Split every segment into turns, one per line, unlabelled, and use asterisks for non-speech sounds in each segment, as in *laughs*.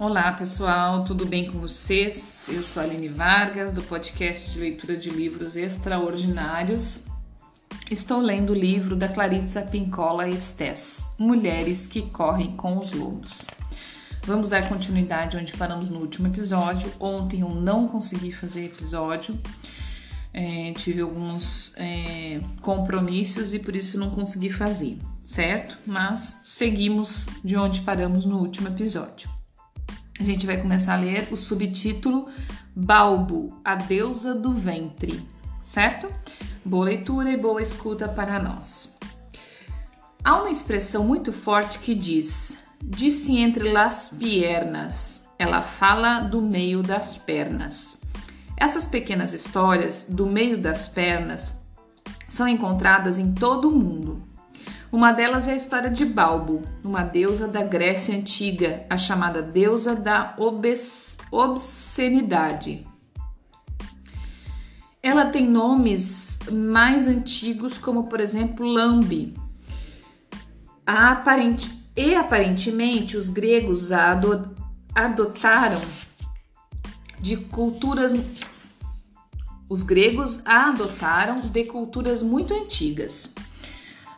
Olá pessoal, tudo bem com vocês? Eu sou a Aline Vargas, do podcast de leitura de livros extraordinários. Estou lendo o livro da Clarissa Pincola Estes, Mulheres que Correm com os Lobos. Vamos dar continuidade onde paramos no último episódio. Ontem eu não consegui fazer episódio, é, tive alguns é, compromissos e por isso não consegui fazer, certo? Mas seguimos de onde paramos no último episódio. A gente vai começar a ler o subtítulo Balbo, a deusa do ventre, certo? Boa leitura e boa escuta para nós. Há uma expressão muito forte que diz: disse entre las piernas. Ela fala do meio das pernas. Essas pequenas histórias do meio das pernas são encontradas em todo o mundo. Uma delas é a história de Balbo, uma deusa da Grécia antiga, a chamada deusa da obs obscenidade. Ela tem nomes mais antigos, como por exemplo Lambe. Aparente, e aparentemente os gregos a adotaram de culturas. Os gregos a adotaram de culturas muito antigas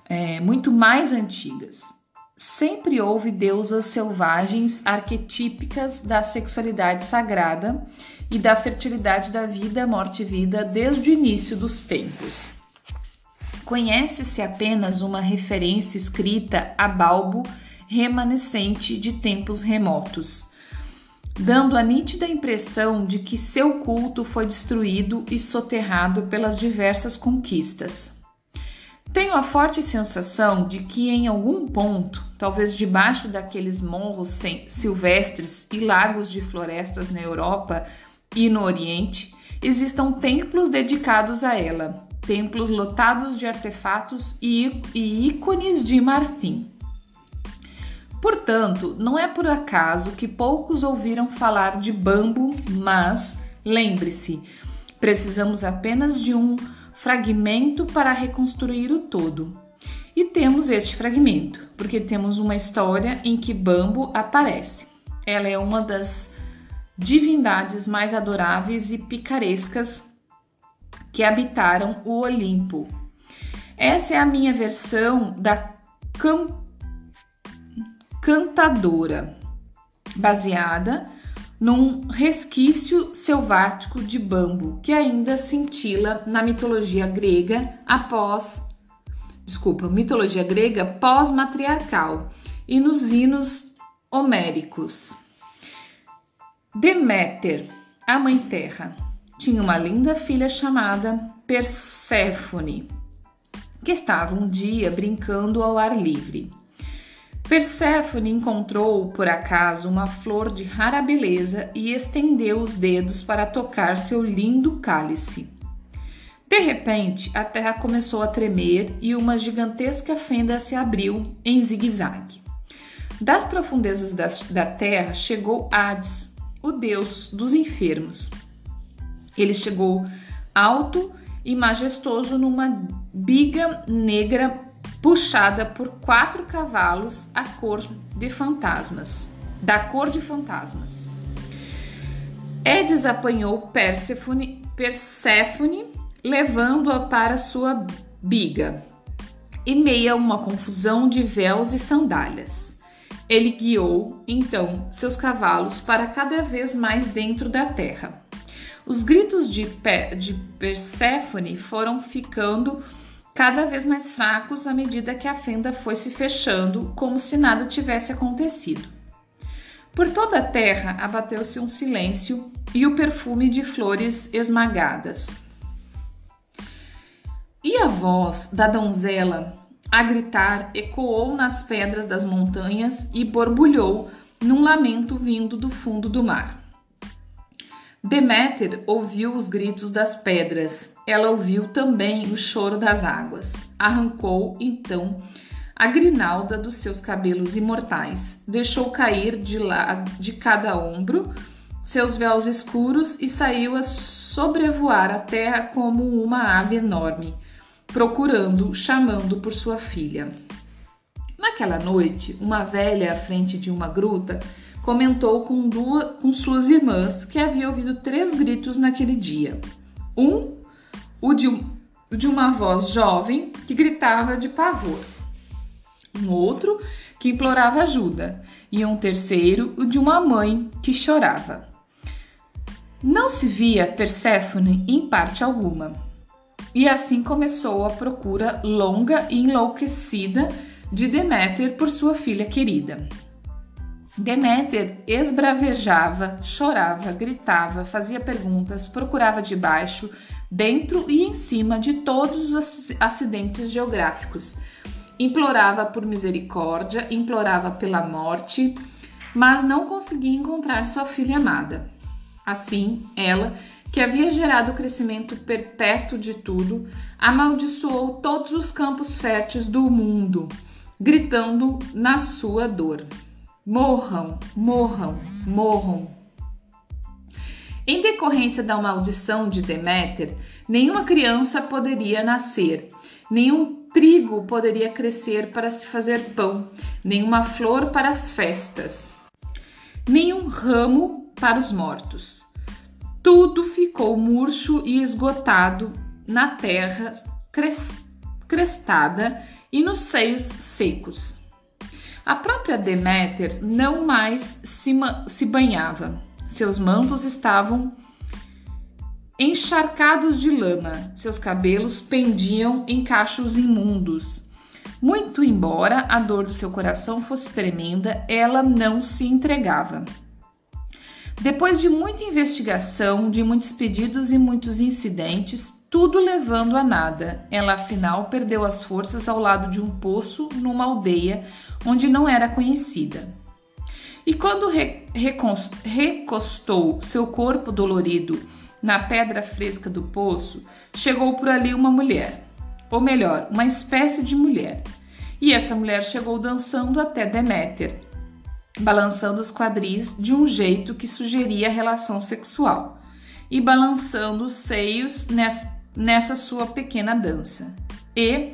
é, muito mais antigas. Sempre houve deusas selvagens arquetípicas da sexualidade sagrada e da fertilidade da vida, morte e vida desde o início dos tempos. Conhece-se apenas uma referência escrita a Balbo remanescente de tempos remotos, dando a nítida impressão de que seu culto foi destruído e soterrado pelas diversas conquistas. Tenho a forte sensação de que em algum ponto, talvez debaixo daqueles morros silvestres e lagos de florestas na Europa e no Oriente, existam templos dedicados a ela, templos lotados de artefatos e, e ícones de marfim. Portanto, não é por acaso que poucos ouviram falar de bambu, mas lembre-se, precisamos apenas de um fragmento para reconstruir o todo. E temos este fragmento, porque temos uma história em que Bambo aparece. Ela é uma das divindades mais adoráveis e picarescas que habitaram o Olimpo. Essa é a minha versão da can... cantadora, baseada num resquício selvático de bambu que ainda cintila na mitologia grega após desculpa, mitologia grega pós-matriarcal e nos hinos homéricos. Deméter, a mãe terra, tinha uma linda filha chamada Perséfone, que estava um dia brincando ao ar livre. Perséfone encontrou, por acaso, uma flor de rara beleza e estendeu os dedos para tocar seu lindo cálice. De repente, a terra começou a tremer e uma gigantesca fenda se abriu em zigue-zague. Das profundezas da terra chegou Hades, o deus dos enfermos. Ele chegou alto e majestoso numa biga negra puxada por quatro cavalos a cor de fantasmas, da cor de fantasmas. Edes apanhou Perséfone, Perséfone levando-a para sua biga, e meia uma confusão de véus e sandálias. Ele guiou, então, seus cavalos para cada vez mais dentro da terra. Os gritos de, de Perséfone foram ficando cada vez mais fracos à medida que a fenda foi se fechando, como se nada tivesse acontecido. Por toda a terra abateu-se um silêncio e o perfume de flores esmagadas. E a voz da donzela a gritar ecoou nas pedras das montanhas e borbulhou num lamento vindo do fundo do mar. Deméter ouviu os gritos das pedras ela ouviu também o choro das águas. Arrancou, então, a grinalda dos seus cabelos imortais, deixou cair de, lá, de cada ombro seus véus escuros e saiu a sobrevoar a terra como uma ave enorme, procurando, chamando por sua filha. Naquela noite, uma velha à frente de uma gruta comentou com, duas, com suas irmãs que havia ouvido três gritos naquele dia. Um, o de, de uma voz jovem que gritava de pavor. Um outro que implorava ajuda. E um terceiro, o de uma mãe que chorava. Não se via Perséfone em parte alguma. E assim começou a procura longa e enlouquecida de Deméter por sua filha querida. Deméter esbravejava, chorava, gritava, fazia perguntas, procurava debaixo, dentro e em cima de todos os acidentes geográficos. Implorava por misericórdia, implorava pela morte, mas não conseguia encontrar sua filha amada. Assim, ela, que havia gerado o crescimento perpétuo de tudo, amaldiçoou todos os campos férteis do mundo, gritando na sua dor. Morram, morram, morram. Em decorrência da maldição de Deméter, nenhuma criança poderia nascer, nenhum trigo poderia crescer para se fazer pão, nenhuma flor para as festas, nenhum ramo para os mortos. Tudo ficou murcho e esgotado na terra crestada e nos seios secos. A própria Deméter não mais se, se banhava. Seus mantos estavam encharcados de lama, seus cabelos pendiam em cachos imundos. Muito embora a dor do seu coração fosse tremenda, ela não se entregava. Depois de muita investigação, de muitos pedidos e muitos incidentes, tudo levando a nada, ela afinal perdeu as forças ao lado de um poço numa aldeia onde não era conhecida. E quando re recostou seu corpo dolorido na pedra fresca do poço, chegou por ali uma mulher, ou melhor, uma espécie de mulher. E essa mulher chegou dançando até Deméter, balançando os quadris de um jeito que sugeria relação sexual e balançando os seios nessa, sua pequena dança. E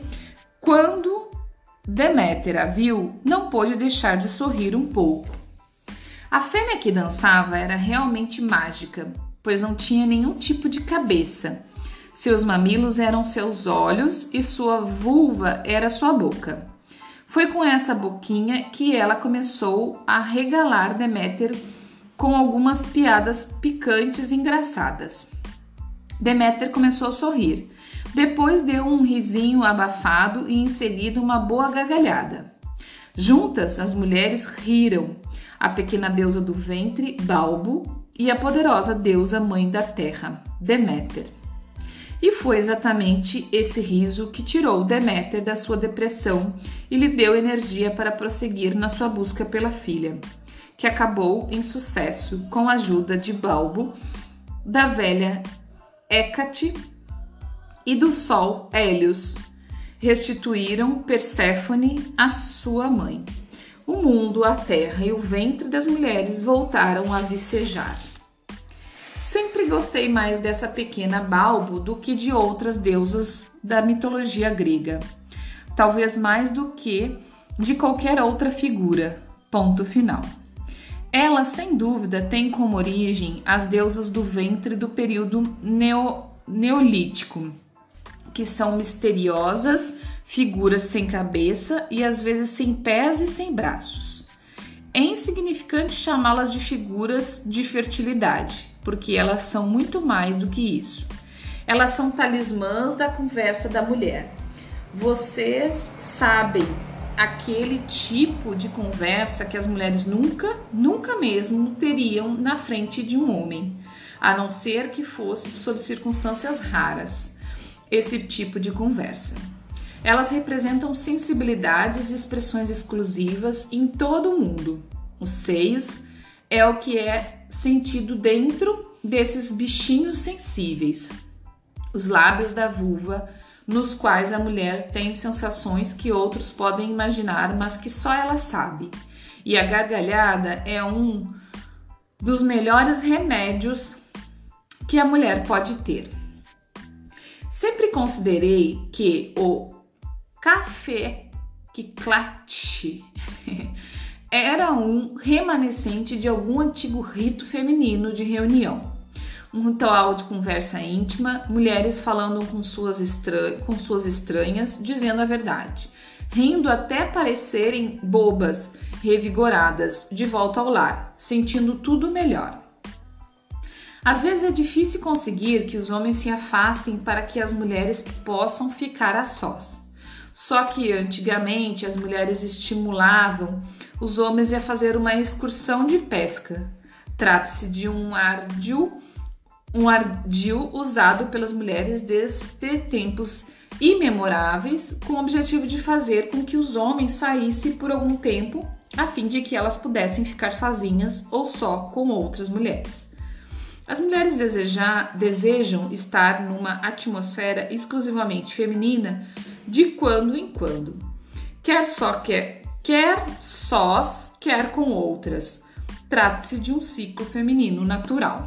quando Deméter a viu, não pôde deixar de sorrir um pouco. A fêmea que dançava era realmente mágica, pois não tinha nenhum tipo de cabeça. Seus mamilos eram seus olhos e sua vulva era sua boca. Foi com essa boquinha que ela começou a regalar Deméter com algumas piadas picantes e engraçadas. Deméter começou a sorrir. Depois deu um risinho abafado e em seguida uma boa gargalhada. Juntas, as mulheres riram. A pequena deusa do ventre, Balbo, e a poderosa deusa mãe da terra, Deméter. E foi exatamente esse riso que tirou Deméter da sua depressão e lhe deu energia para prosseguir na sua busca pela filha, que acabou em sucesso com a ajuda de Balbo, da velha Hécate e do sol Hélios. Restituíram Perséfone à sua mãe. O mundo, a terra e o ventre das mulheres voltaram a vicejar. Sempre gostei mais dessa pequena Balbo do que de outras deusas da mitologia grega. Talvez mais do que de qualquer outra figura. Ponto final. Ela, sem dúvida, tem como origem as deusas do ventre do período neo, neolítico, que são misteriosas, figuras sem cabeça e às vezes sem pés e sem braços. É insignificante chamá-las de figuras de fertilidade, porque elas são muito mais do que isso. Elas são talismãs da conversa da mulher. Vocês sabem aquele tipo de conversa que as mulheres nunca, nunca mesmo teriam na frente de um homem, a não ser que fosse sob circunstâncias raras. Esse tipo de conversa. Elas representam sensibilidades e expressões exclusivas em todo o mundo. Os seios é o que é sentido dentro desses bichinhos sensíveis. Os lábios da vulva, nos quais a mulher tem sensações que outros podem imaginar, mas que só ela sabe. E a gargalhada é um dos melhores remédios que a mulher pode ter. Sempre considerei que o café que clate *laughs* era um remanescente de algum antigo rito feminino de reunião. Um ritual de conversa íntima, mulheres falando com suas, com suas estranhas, dizendo a verdade, rindo até parecerem bobas, revigoradas, de volta ao lar, sentindo tudo melhor. Às vezes é difícil conseguir que os homens se afastem para que as mulheres possam ficar a sós. Só que antigamente as mulheres estimulavam os homens a fazer uma excursão de pesca. Trata-se de um ardil, um ardil usado pelas mulheres desde tempos imemoráveis, com o objetivo de fazer com que os homens saíssem por algum tempo, a fim de que elas pudessem ficar sozinhas ou só com outras mulheres. As mulheres desejar, desejam estar numa atmosfera exclusivamente feminina de quando em quando. Quer só quer, quer sós, quer com outras. Trata-se de um ciclo feminino natural.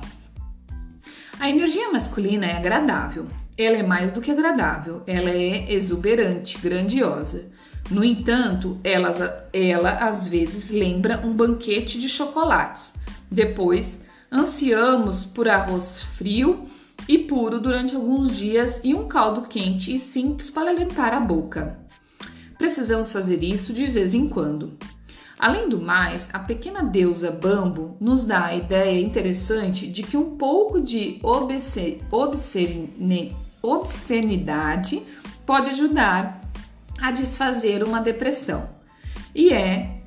A energia masculina é agradável. Ela é mais do que agradável, ela é exuberante, grandiosa. No entanto, ela, ela às vezes lembra um banquete de chocolates. Depois, ansiamos por arroz frio e puro durante alguns dias e um caldo quente e simples para limpar a boca. Precisamos fazer isso de vez em quando. Além do mais, a pequena deusa Bambo nos dá a ideia interessante de que um pouco de obscenidade pode ajudar a desfazer uma depressão. E é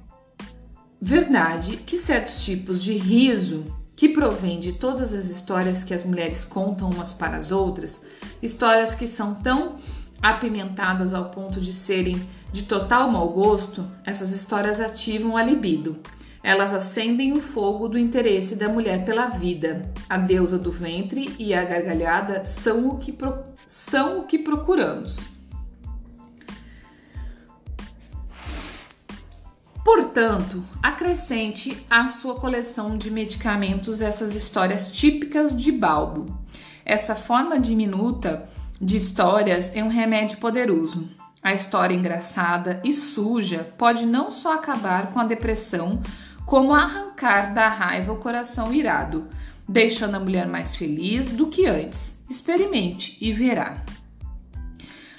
verdade que certos tipos de riso que provém de todas as histórias que as mulheres contam umas para as outras, histórias que são tão apimentadas ao ponto de serem de total mau gosto, essas histórias ativam a libido. Elas acendem o fogo do interesse da mulher pela vida. A deusa do ventre e a gargalhada são o que, pro... são o que procuramos. Portanto, acrescente à sua coleção de medicamentos essas histórias típicas de Balbo. Essa forma diminuta de histórias é um remédio poderoso. A história engraçada e suja pode não só acabar com a depressão, como arrancar da raiva o coração irado, deixando a mulher mais feliz do que antes. Experimente e verá.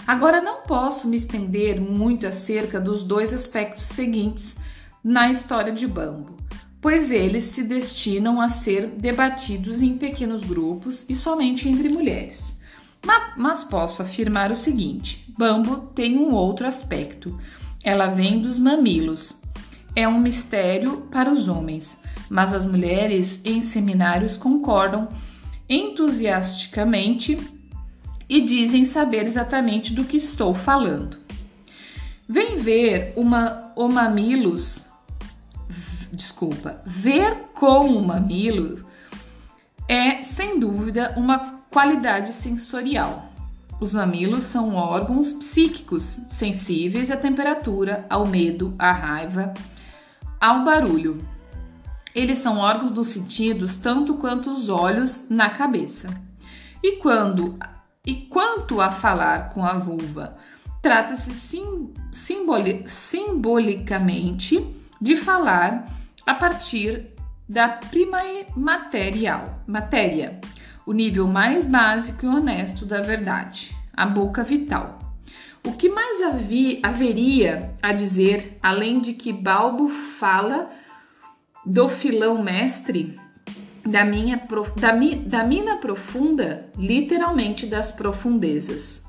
Agora não posso me estender muito acerca dos dois aspectos seguintes na história de Bambo, pois eles se destinam a ser debatidos em pequenos grupos e somente entre mulheres. Mas posso afirmar o seguinte: Bambo tem um outro aspecto. Ela vem dos mamilos. É um mistério para os homens, mas as mulheres em seminários concordam entusiasticamente e dizem saber exatamente do que estou falando. Vem ver uma, o mamilos, desculpa, ver com o mamilo é sem dúvida uma qualidade sensorial. Os mamilos são órgãos psíquicos sensíveis à temperatura, ao medo, à raiva, ao barulho. Eles são órgãos dos sentidos tanto quanto os olhos na cabeça. E quando e quanto a falar com a vulva, trata-se sim, simboli, simbolicamente de falar a partir da prima material, matéria, o nível mais básico e honesto da verdade, a boca vital. O que mais haveria a dizer, além de que Balbo fala do filão mestre da, minha, da, da mina profunda, literalmente das profundezas.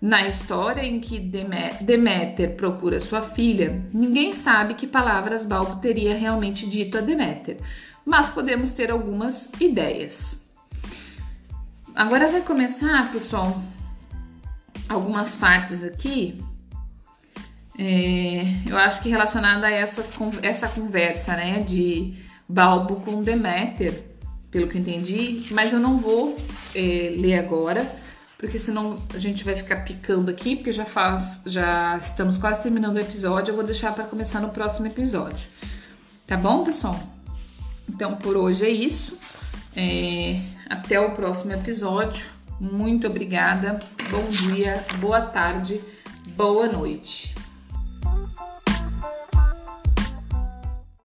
Na história em que Deméter procura sua filha, ninguém sabe que palavras Balbo teria realmente dito a Deméter, mas podemos ter algumas ideias. Agora vai começar, pessoal, algumas partes aqui. É, eu acho que relacionada a essas, essa conversa, né, de Balbo com Deméter, pelo que entendi, mas eu não vou é, ler agora, porque senão a gente vai ficar picando aqui, porque já faz, já estamos quase terminando o episódio, eu vou deixar para começar no próximo episódio. Tá bom, pessoal? Então por hoje é isso. É, até o próximo episódio. Muito obrigada. Bom dia, boa tarde, boa noite.